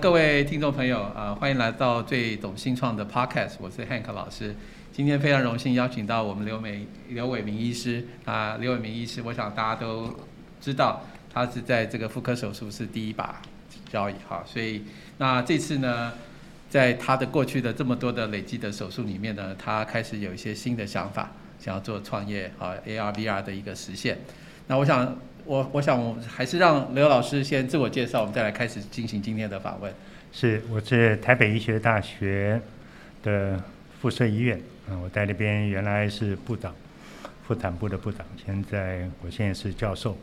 各位听众朋友，啊，欢迎来到最懂新创的 Podcast，我是 Hank 老师。今天非常荣幸邀请到我们刘美刘伟明医师。啊，刘伟明医师，我想大家都知道，他是在这个妇科手术是第一把交椅哈，所以那这次呢，在他的过去的这么多的累积的手术里面呢，他开始有一些新的想法，想要做创业啊，AR VR 的一个实现。那我想。我我想我还是让刘老师先自我介绍，我们再来开始进行今天的访问。是，我是台北医学大学的附设医院，嗯，我在那边原来是部长，妇产部的部长，现在我现在是教授，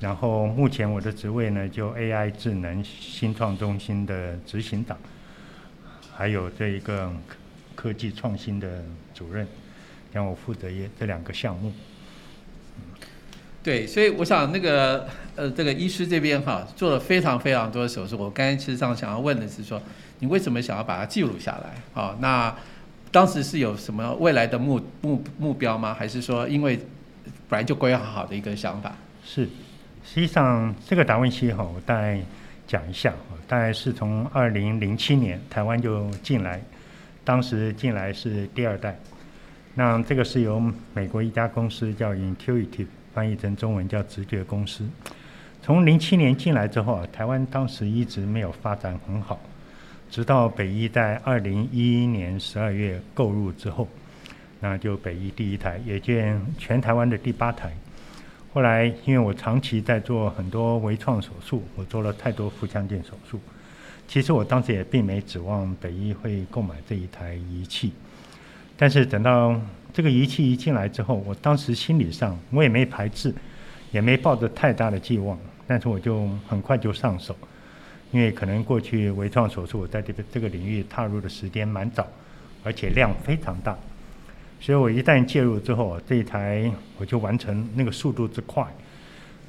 然后目前我的职位呢，就 AI 智能新创中心的执行长，还有这一个科技创新的主任，让我负责这两个项目。对，所以我想那个呃，这个医师这边哈做了非常非常多的手术。我刚才其实上想要问的是说，你为什么想要把它记录下来？啊，那当时是有什么未来的目目目标吗？还是说因为本来就规划好的一个想法？是，实际上这个达文西哈，我大概讲一下，大概是从二零零七年台湾就进来，当时进来是第二代，那这个是由美国一家公司叫 Intuitive。翻译成中文叫直觉公司。从零七年进来之后啊，台湾当时一直没有发展很好，直到北医在二零一一年十二月购入之后，那就北医第一台，也见全台湾的第八台。后来因为我长期在做很多微创手术，我做了太多腹腔镜手术，其实我当时也并没指望北医会购买这一台仪器，但是等到。这个仪器一进来之后，我当时心理上我也没排斥，也没抱着太大的寄望，但是我就很快就上手，因为可能过去微创手术在这个这个领域踏入的时间蛮早，而且量非常大，所以我一旦介入之后，这一台我就完成那个速度之快，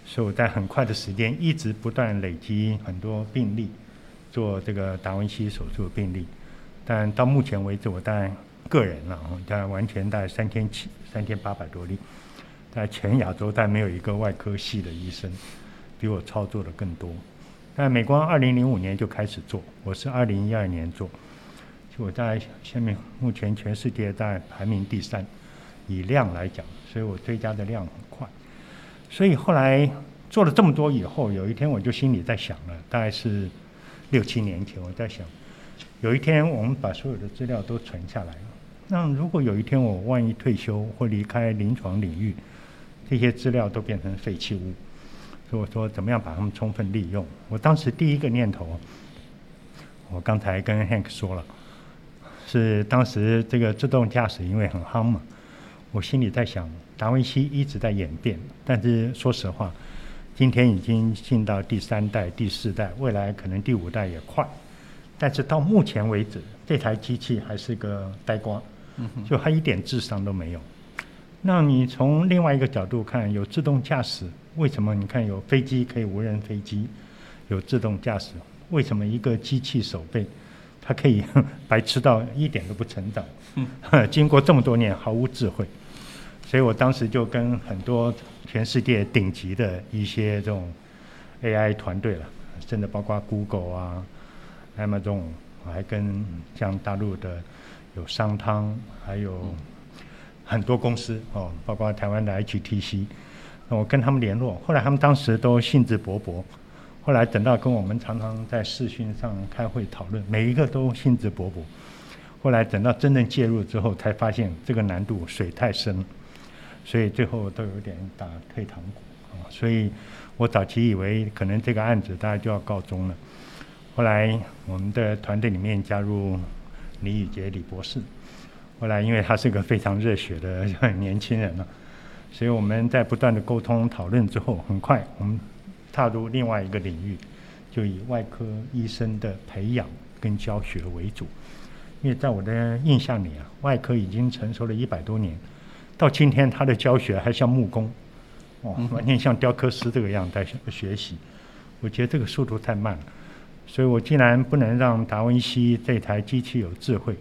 所以我在很快的时间一直不断累积很多病例，做这个达文西手术的病例，但到目前为止我当然。个人了啊，大概完全大概三千七、三千八百多例，在全亚洲，但没有一个外科系的医生比我操作的更多。但美光二零零五年就开始做，我是二零一二年做，就我在下面目前全世界在排名第三，以量来讲，所以我追加的量很快。所以后来做了这么多以后，有一天我就心里在想了，大概是六七年前我在想，有一天我们把所有的资料都存下来了。那如果有一天我万一退休或离开临床领域，这些资料都变成废弃物，所以我说怎么样把它们充分利用？我当时第一个念头，我刚才跟 Hank 说了，是当时这个自动驾驶因为很夯嘛，我心里在想，达文西一直在演变，但是说实话，今天已经进到第三代、第四代，未来可能第五代也快，但是到目前为止，这台机器还是个呆瓜。就他一点智商都没有。那你从另外一个角度看，有自动驾驶，为什么你看有飞机可以无人飞机，有自动驾驶，为什么一个机器手背，它可以 白痴到一点都不成长？经过这么多年毫无智慧。所以我当时就跟很多全世界顶级的一些这种 AI 团队了，甚至包括 Google 啊、Amazon，还跟像大陆的。有商汤，还有很多公司哦，包括台湾的 HTC，那我跟他们联络，后来他们当时都兴致勃勃，后来等到跟我们常常在视讯上开会讨论，每一个都兴致勃勃，后来等到真正介入之后，才发现这个难度水太深，所以最后都有点打退堂鼓啊，所以我早期以为可能这个案子大概就要告终了，后来我们的团队里面加入。李宇杰李博士，后来因为他是个非常热血的 年轻人了，所以我们在不断的沟通讨论之后，很快我们踏入另外一个领域，就以外科医生的培养跟教学为主。因为在我的印象里啊，外科已经成熟了一百多年，到今天他的教学还像木工，哦，完全像雕刻师这个样在学习。我觉得这个速度太慢了。所以我既然不能让达文西这台机器有智慧，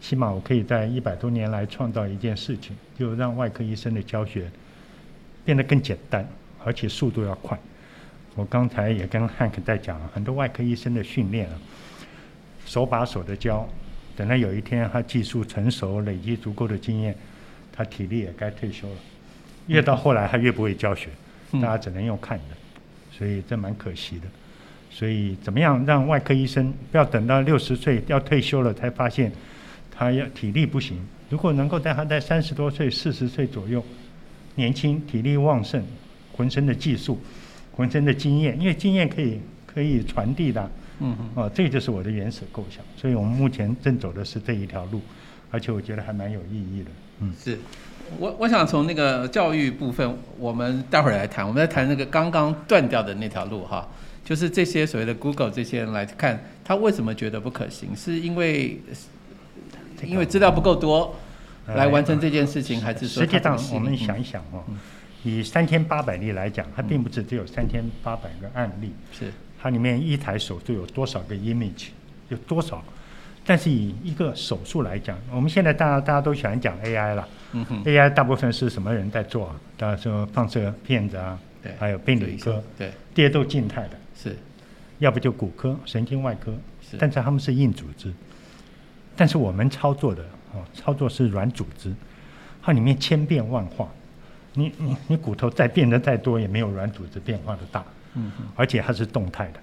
起码我可以在一百多年来创造一件事情，就让外科医生的教学变得更简单，而且速度要快。我刚才也跟汉克在讲，很多外科医生的训练啊，手把手的教，等到有一天他技术成熟，累积足够的经验，他体力也该退休了。越到后来，他越不会教学，大家只能用看的，所以这蛮可惜的。所以怎么样让外科医生不要等到六十岁要退休了才发现他要体力不行？如果能够在他在三十多岁、四十岁左右，年轻、体力旺盛、浑身的技术、浑身的经验，因为经验可以可以传递的，嗯嗯，哦，这就是我的原始构想。所以我们目前正走的是这一条路，而且我觉得还蛮有意义的。嗯，是。我我想从那个教育部分，我们待会儿来谈。我们在谈那个刚刚断掉的那条路哈，就是这些所谓的 Google 这些人来看，他为什么觉得不可行？是因为因为资料不够多，来完成这件事情，还是说？实际上，我们想一想哦，以三千八百例来讲，它并不是只有三千八百个案例，是它里面一台手术有多少个 image，有多少？但是以一个手术来讲，我们现在大家大家都喜欢讲 AI 了。嗯哼，AI 大部分是什么人在做啊？大家说放射片子啊，对，还有病理科，对，这些都静态的，是，要不就骨科、神经外科，是，但是他们是硬组织，但是我们操作的哦，操作是软组织，它里面千变万化，你你你骨头再变得再多，也没有软组织变化的大，嗯哼，而且它是动态的，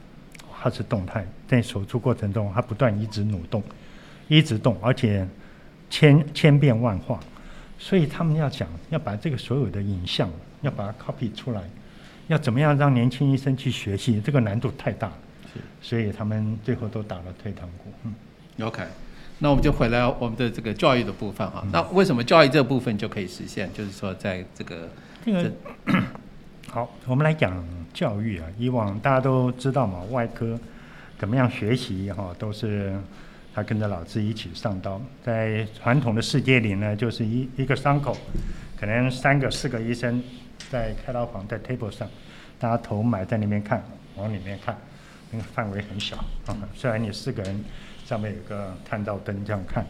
它是动态，在手术过程中它不断一直蠕动，一直动，而且千千变万化。所以他们要讲，要把这个所有的影像要把它 copy 出来，要怎么样让年轻医生去学习？这个难度太大了。是，所以他们最后都打了退堂鼓。嗯，OK，那我们就回来我们的这个教育的部分哈。那为什么教育这部分就可以实现？就是说，在这个这个好，我们来讲教育啊。以往大家都知道嘛，外科怎么样学习哈，都是。他跟着老师一起上刀，在传统的世界里呢，就是一一个伤口，可能三个、四个医生在开刀房在 table 上，大家头埋在那边看，往里面看，那个范围很小啊。虽然你四个人上面有个探照灯这样看，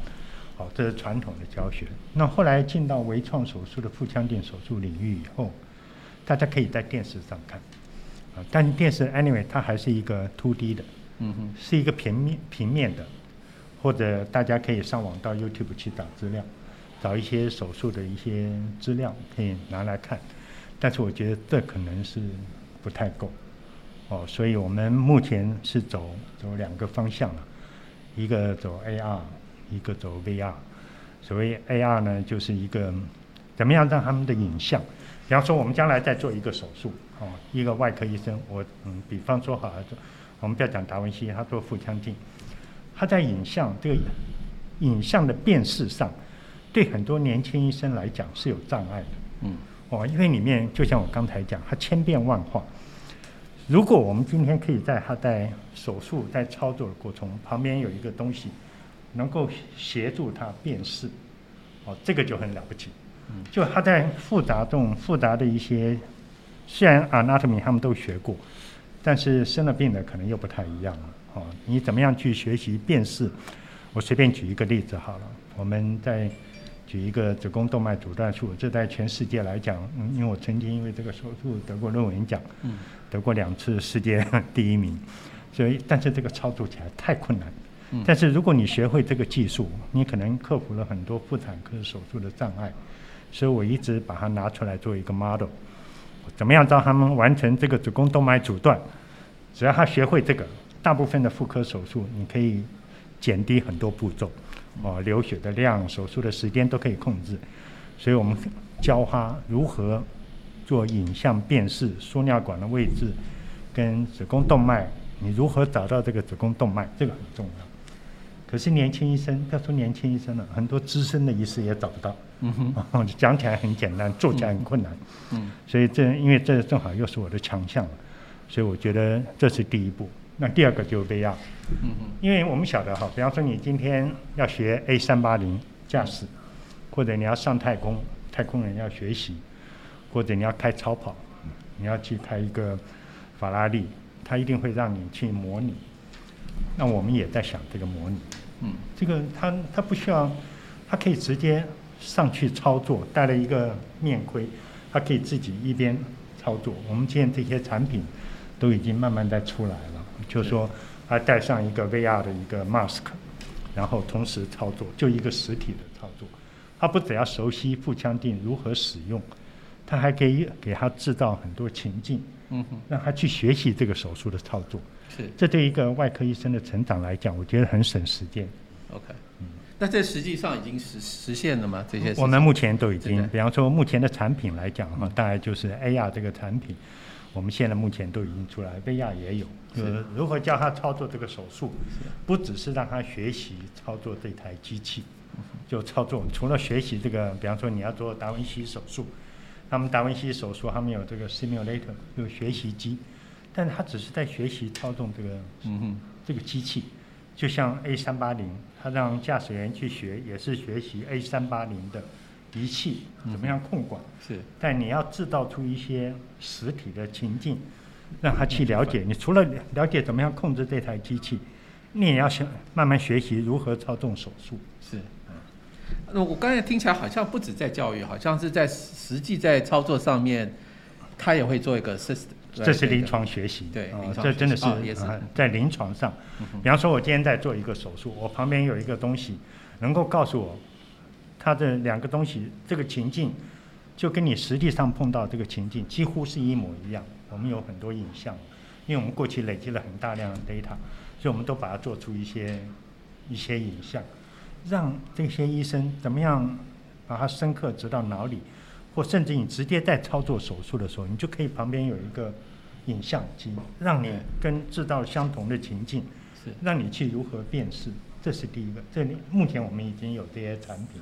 好，这是传统的教学。那后来进到微创手术的腹腔镜手术领域以后，大家可以在电视上看，啊，但电视 anyway 它还是一个 two D 的，嗯哼，是一个平面平面的。或者大家可以上网到 YouTube 去找资料，找一些手术的一些资料可以拿来看，但是我觉得这可能是不太够，哦，所以我们目前是走走两个方向了，一个走 AR，一个走 VR。所谓 AR 呢，就是一个怎么样让他们的影像，比方说我们将来再做一个手术，哦，一个外科医生，我嗯，比方说好，我们不要讲达文西，他做腹腔镜。他在影像这个影像的辨识上，对很多年轻医生来讲是有障碍的。嗯，哦，因为里面就像我刚才讲，它千变万化。如果我们今天可以在他在手术在操作的过程旁边有一个东西，能够协助他辨识，哦，这个就很了不起。嗯，就他在复杂这种复杂的一些，虽然 anatomy 他们都学过，但是生了病的可能又不太一样了。哦，你怎么样去学习辨识？我随便举一个例子好了。我们再举一个子宫动脉阻断术，这在全世界来讲，嗯，因为我曾经因为这个手术得过论文奖，嗯，得过两次世界 第一名，所以但是这个操作起来太困难。嗯，但是如果你学会这个技术，你可能克服了很多妇产科手术的障碍。所以我一直把它拿出来做一个 model，怎么样让他们完成这个子宫动脉阻断？只要他学会这个。大部分的妇科手术，你可以减低很多步骤，哦，流血的量、手术的时间都可以控制。所以我们教他如何做影像辨识，输尿管的位置跟子宫动脉，你如何找到这个子宫动脉，这个很重要。可是年轻医生，不要说年轻医生了，很多资深的医师也找不到。嗯哼，讲起来很简单，做起来很困难。嗯，所以这因为这正好又是我的强项，所以我觉得这是第一步。那第二个就是 VR，嗯哼，因为我们晓得哈，比方说你今天要学 A 三八零驾驶，或者你要上太空，太空人要学习，或者你要开超跑，你要去开一个法拉利，他一定会让你去模拟。那我们也在想这个模拟，嗯，这个他他不需要，他可以直接上去操作，戴了一个面盔，他可以自己一边操作。我们现在这些产品都已经慢慢在出来了，就是说他带上一个 VR 的一个 mask，然后同时操作，就一个实体的操作。他不只要熟悉腹腔镜如何使用，他还可以给他制造很多情境，嗯哼，让他去学习这个手术的操作。是这对一个外科医生的成长来讲，我觉得很省时间。OK 嗯。那这实际上已经实实现了吗？这些我们目前都已经，比方说目前的产品来讲哈嗯，大概就是 AR 这个产品，我们现在目前都已经出来，VR 也有，是就是如何教他操作这个手术，不只是让他学习操作这台机器，嗯就操作除了学习这个，比方说你要做达文西手术，他们达文西手术他们有这个 simulator 有学习机，但他只是在学习操纵这个嗯哼，这个机器，就像 A 三八零，他让驾驶员去学，也是学习 A 三八零的仪器怎么样控管。是但你要制造出一些实体的情境，让他去了解。你除了了解怎么样控制这台机器，你也要想慢慢学习如何操纵手术。是。那我刚才听起来好像不止在教育，好像是在实际在操作上面，他也会做一个 system。这是临床学习，啊对这真的是在临床上。比方说，我今天在做一个手术，我旁边有一个东西，能够告诉我，它的两个东西这个情境，就跟你实际上碰到这个情境几乎是一模一样。我们有很多影像，因为我们过去累积了很大量的 data，所以我们都把它做出一些一些影像，让这些医生怎么样把它深刻植到脑里，或甚至你直接在操作手术的时候，你就可以旁边有一个影像机，让你跟制造相同的情境。是让你去如何辨识，这是第一个。这里目前我们已经有这些产品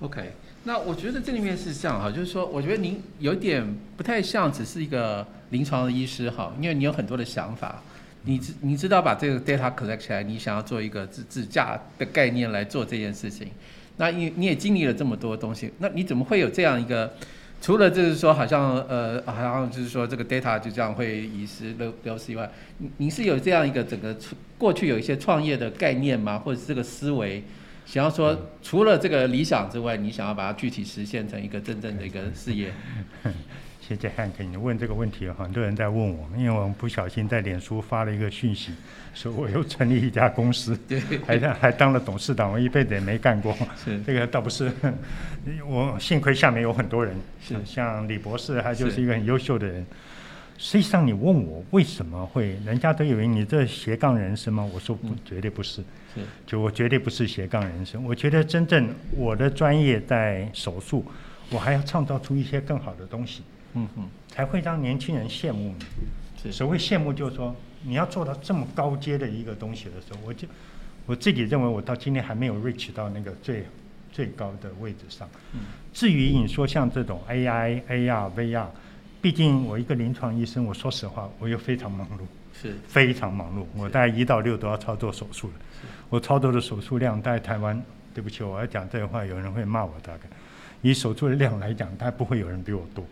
，OK，那我觉得这里面是这样哈，就是说，我觉得您有点不太像只是一个临床的医师哈，因为你有很多的想法，你知你知道把这个 data collect 起来，你想要做一个自自驾的概念来做这件事情，那你你也经历了这么多东西，那你怎么会有这样一个？除了就是说，好像呃，好像就是说这个 data 就这样会遗失流流失以外，你你是有这样一个整个过去有一些创业的概念吗？或者是这个思维？想要说，除了这个理想之外，你想要把它具体实现成一个真正的一个事业。谢谢汉克，你问这个问题，很多人在问我，因为我们不小心在脸书发了一个讯息，说我又成立一家公司，对，还还当了董事长，我一辈子也没干过。是这个倒不是，我幸亏下面有很多人，是像李博士，他就是一个很优秀的人。实际上，你问我为什么会，人家都以为你这斜杠人生吗？我说不嗯，绝对不是。是就我绝对不是斜杠人生，我觉得真正我的专业在手术，我还要创造出一些更好的东西，嗯嗯，才会让年轻人羡慕你。所谓羡慕，就是说你要做到这么高阶的一个东西的时候，我就我自己认为我到今天还没有 reach 到那个最最高的位置上。嗯至于你说像这种 AI、AR、VR，毕竟我一个临床医生，我说实话，我又非常忙碌。是非常忙碌，我大概一到六都要操作手术的。我操作的手术量在台湾，对不起，我要讲这个话，有人会骂我。大概以手术的量来讲，大概不会有人比我多，是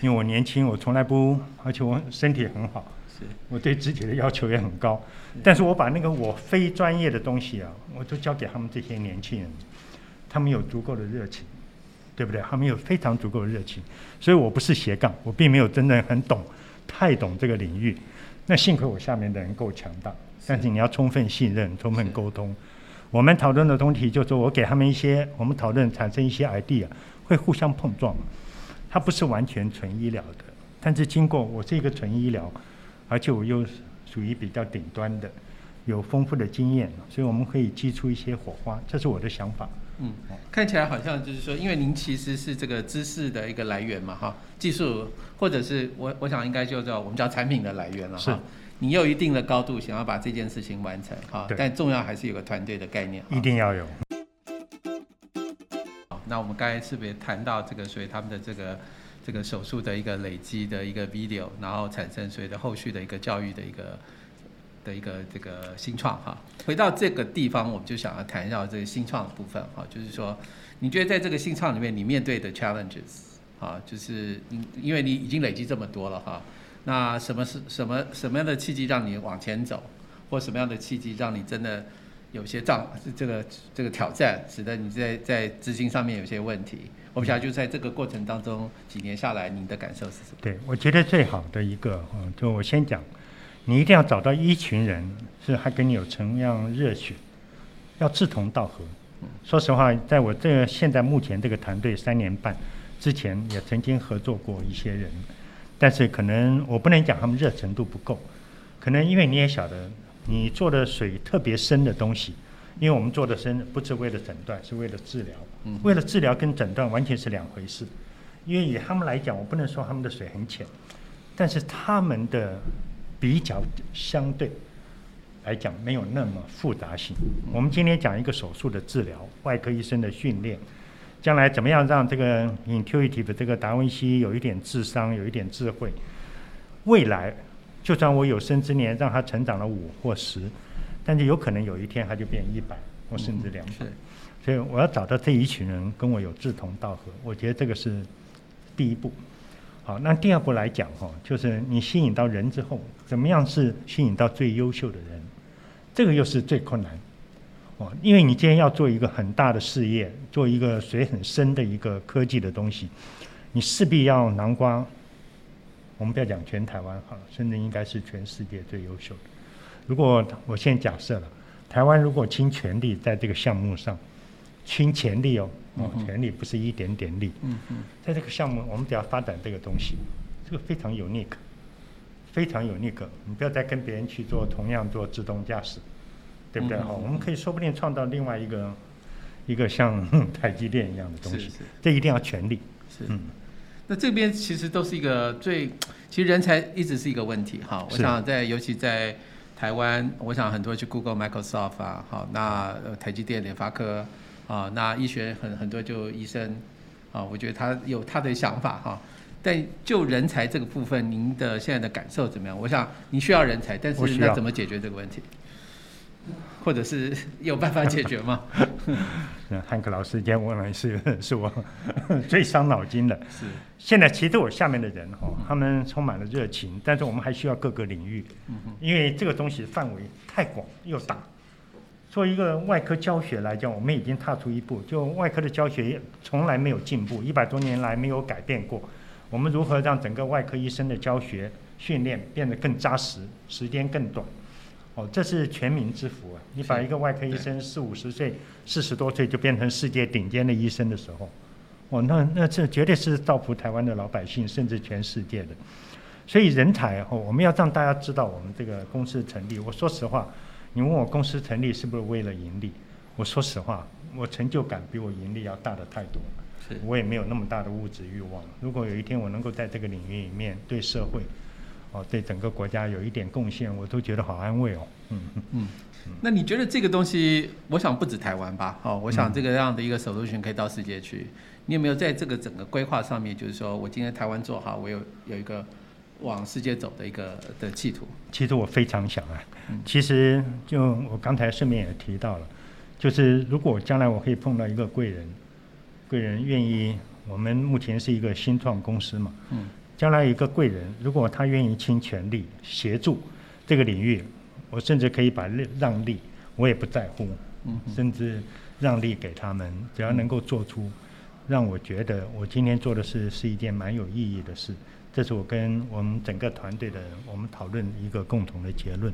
因为我年轻，我从来不，而且我身体很好，是我对自己的要求也很高。但是我把那个我非专业的东西啊，我都交给他们这些年轻人，他们有足够的热情，对不对？他们有非常足够的热情，所以我不是斜杠，我并没有真的很懂，太懂这个领域。那幸亏我下面的人够强大，但是你要充分信任、充分沟通。我们讨论的东西，就是我给他们一些，我们讨论产生一些 idea，会互相碰撞。它不是完全纯医疗的，但是经过我是一个纯医疗，而且我又属于比较顶端的，有丰富的经验，所以我们可以激出一些火花，这是我的想法。嗯，看起来好像就是说，因为您其实是这个知识的一个来源嘛，哈，技术或者是我我想应该就叫我们叫产品的来源了是哈。你有一定的高度，想要把这件事情完成哈，但重要还是有个团队的概念。一定要有。那我们刚才是不是也谈到这个，所以他们的这个这个手术的一个累积的一个 video，然后产生所谓的后续的一个教育的一个的一个这个新创哈。回到这个地方，我们就想要谈一下这个新创的部分哈，就是说，你觉得在这个新创里面，你面对的 challenges 啊，就是因因为你已经累积这么多了哈，那什么是什么什么样的契机让你往前走，或什么样的契机让你真的有些障这个这个挑战，使得你在在资金上面有些问题。我不晓得就在这个过程当中，几年下来，你的感受是什么？对，我觉得最好的一个，嗯，就我先讲，你一定要找到一群人是还跟你有同样热血，要志同道合。说实话，在我这个现在目前这个团队三年半之前，也曾经合作过一些人，但是可能我不能讲他们热程度不够，可能因为你也晓得，你做的水特别深的东西，因为我们做的深不是为了诊断，是为了治疗。为了治疗跟诊断完全是两回事，因为以他们来讲，我不能说他们的水很浅，但是他们的比较相对来讲没有那么复杂性。我们今天讲一个手术的治疗，外科医生的训练，将来怎么样让这个 intuitive 这个达文西有一点智商，有一点智慧，未来就算我有生之年让他成长了五或十，但是有可能有一天他就变一百或甚至两百。所以我要找到这一群人跟我有志同道合，我觉得这个是第一步。好，那第二步来讲哈，就是你吸引到人之后，怎么样是吸引到最优秀的人？这个又是最困难。哦，因为你今天要做一个很大的事业，做一个水很深的一个科技的东西，你势必要囊括。我们不要讲全台湾哈，甚至应该是全世界最优秀的。如果我现在假设了，台湾如果倾全力在这个项目上。倾全力哦，哦，全力不是一点点力。嗯嗯，在这个项目，我们只要发展这个东西，这个非常有 nick，非常有 nick。你不要再跟别人去做同样做自动驾驶，对不对？哈，我们可以说不定创造另外一个一个像 台积电一样的东西。这一定要全力。是。嗯。那这边其实都是一个最，其实人才一直是一个问题。哈，我想在尤其在台湾，我想很多去 Google、Microsoft 啊，好，那台积电、联发科。啊，那医学很很多就医生，啊，我觉得他有他的想法哈。但就人才这个部分，您的现在的感受怎么样？我想您需要人才，但是那怎么解决这个问题？或者是 有办法解决吗？汉克老师今天问了是是我 最伤脑筋的。是。现在其实我下面的人哈，他们充满了热情，但是我们还需要各个领域，因为这个东西范围太广又大。作为一个外科教学来讲，我们已经踏出一步。就外科的教学从来没有进步，一百多年来没有改变过。我们如何让整个外科医生的教学训练变得更扎实，时间更短？哦，这是全民之福啊！你把一个外科医生四五十岁、四十多岁就变成世界顶尖的医生的时候，哦，那那这绝对是造福台湾的老百姓，甚至全世界的。所以人才哦，我们要让大家知道我们这个公司成立。我说实话。你问我公司成立是不是为了盈利？我说实话，我成就感比我盈利要大的太多了。我也没有那么大的物质欲望。如果有一天我能够在这个领域里面对社会，哦，对整个国家有一点贡献，我都觉得好安慰哦。嗯嗯。那你觉得这个东西，我想不止台湾吧？哦，我想这个样的一个手术群可以到世界去。你有没有在这个整个规划上面，就是说我今天台湾做好，我有有一个。往世界走的一个的企图，其实我非常想啊。其实就我刚才顺便也提到了，就是如果将来我可以碰到一个贵人，贵人愿意，我们目前是一个新创公司嘛，嗯，将来一个贵人，如果他愿意倾全力协助这个领域，我甚至可以把让利，我也不在乎，嗯，甚至让利给他们，只要能够做出让我觉得我今天做的事是一件蛮有意义的事。这是我跟我们整个团队的人，我们讨论一个共同的结论，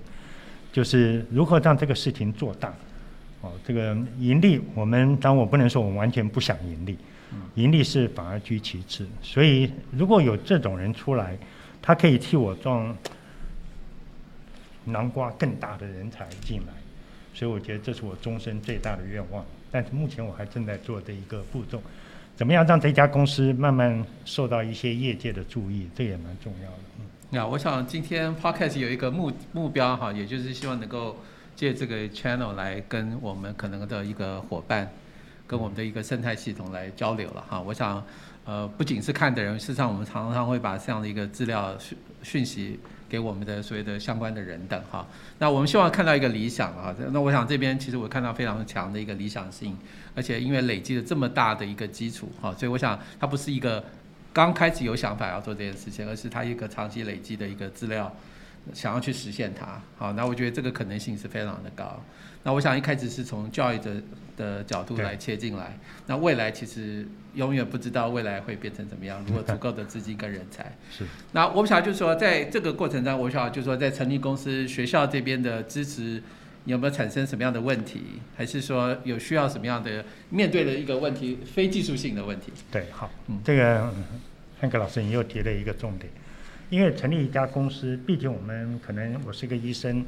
就是如何让这个事情做大。哦，这个盈利，我们当我不能说我们完全不想盈利，盈利是反而居其次。所以如果有这种人出来，他可以替我装南瓜更大的人才进来，所以我觉得这是我终身最大的愿望。但是目前我还正在做这一个步骤。怎么样让这家公司慢慢受到一些业界的注意？这也蛮重要的。嗯，那我想今天 Podcast 有一个目目标哈，也就是希望能够借这个 channel 来跟我们可能的一个伙伴，跟我们的一个生态系统来交流了哈。我想，呃，不仅是看的人，事实上我们常常会把这样的一个资料讯讯息。给我们的所谓的相关的人等哈，那我们希望看到一个理想啊，那我想这边其实我看到非常强的一个理想性，而且因为累积了这么大的一个基础哈，所以我想它不是一个刚开始有想法要做这件事情，而是它一个长期累积的一个资料想要去实现它。好，那我觉得这个可能性是非常的高。那我想一开始是从教育者的角度来切进来，那未来其实永远不知道未来会变成怎么样。如果足够的资金跟人才，是。那我想就是说，在这个过程中，我想就是说，在成立公司、学校这边的支持，有没有产生什么样的问题？还是说有需要什么样的面对的一个问题，非技术性的问题？对，好，嗯，这个汉克老师你又提了一个重点，因为成立一家公司，毕竟我们可能我是一个医生。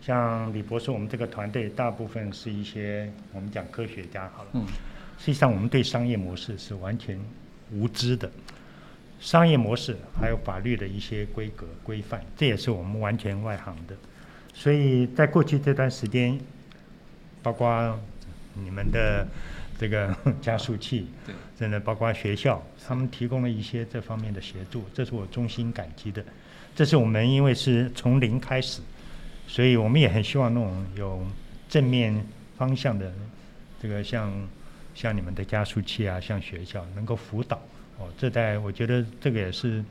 像李博士，我们这个团队大部分是一些我们讲科学家好了。嗯。实际上，我们对商业模式是完全无知的。商业模式还有法律的一些规格规范，这也是我们完全外行的。所以在过去这段时间，包括你们的这个 加速器，对，真的包括学校，他们提供了一些这方面的协助，这是我衷心感激的。这是我们因为是从零开始。所以我们也很希望那种有正面方向的，这个像像你们的加速器啊，像学校能够辅导哦，这在我觉得这个也是，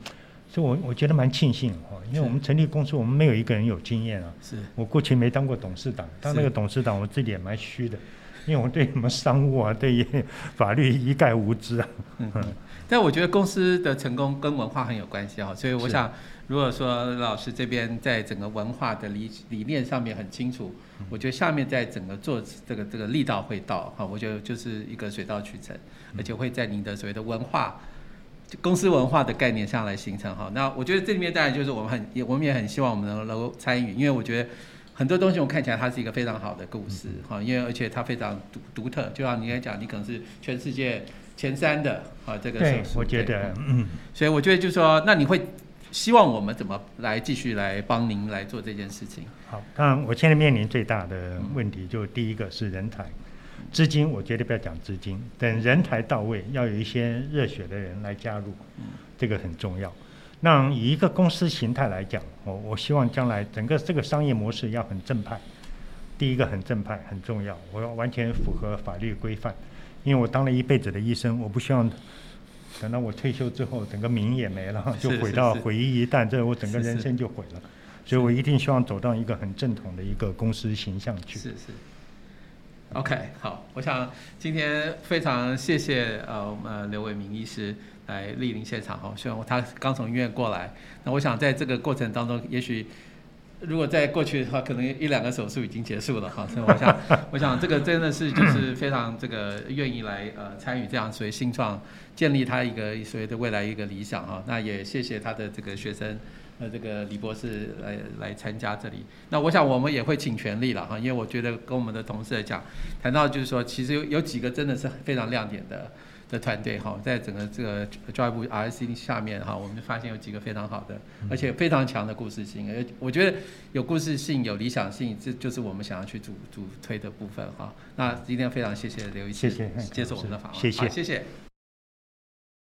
所以我我觉得蛮庆幸哦，因为我们成立公司，我们没有一个人有经验啊。是。我过去没当过董事长，当那个董事长我自己也蛮虚的，因为我对什么商务啊，对于法律一概无知啊。嗯。但我觉得公司的成功跟文化很有关系啊，所以我想。如果说老师这边在整个文化的理理念上面很清楚，我觉得下面在整个做这个这个力道会到哈，我觉得就是一个水到渠成，而且会在您的所谓的文化公司文化的概念上来形成哈。那我觉得这里面当然就是我们很也我们也很希望我们能够参与，因为我觉得很多东西我看起来它是一个非常好的故事哈，因为而且它非常独独特，就像你刚才讲，你可能是全世界前三的啊这个对，我觉得嗯，所以我觉得就是说，那你会。希望我们怎么来继续来帮您来做这件事情？好，当然我现在面临最大的问题，就第一个是人才、资金。我绝对不要讲资金，等人才到位，要有一些热血的人来加入，这个很重要。那以一个公司形态来讲，我我希望将来整个这个商业模式要很正派。第一个很正派，很重要，我要完全符合法律规范，因为我当了一辈子的医生，我不希望。等到我退休之后，整个名也没了，就毁到毁于一旦，这我整个人生就毁了。所以我一定希望走到一个很正统的一个公司形象去。是是。OK，好，我想今天非常谢谢呃我们刘伟明医师来莅临现场哈，希望他刚从医院过来。那我想在这个过程当中，也许。如果在过去的话，可能一两个手术已经结束了哈，所以我想，我想这个真的是就是非常这个愿意来呃参与这样所谓新创建立他一个所谓的未来一个理想哈。那也谢谢他的这个学生呃这个李博士来来参加这里。那我想我们也会尽全力了哈，因为我觉得跟我们的同事来讲，谈到就是说其实有有几个真的是非常亮点的。的团队哈，在整个这个教育部 RC 下面哈，我们发现有几个非常好的，而且非常强的故事性。而我觉得有故事性、有理想性，这就是我们想要去主主推的部分哈。那今天非常谢谢刘一，谢谢接受我们的访问，谢谢，谢谢。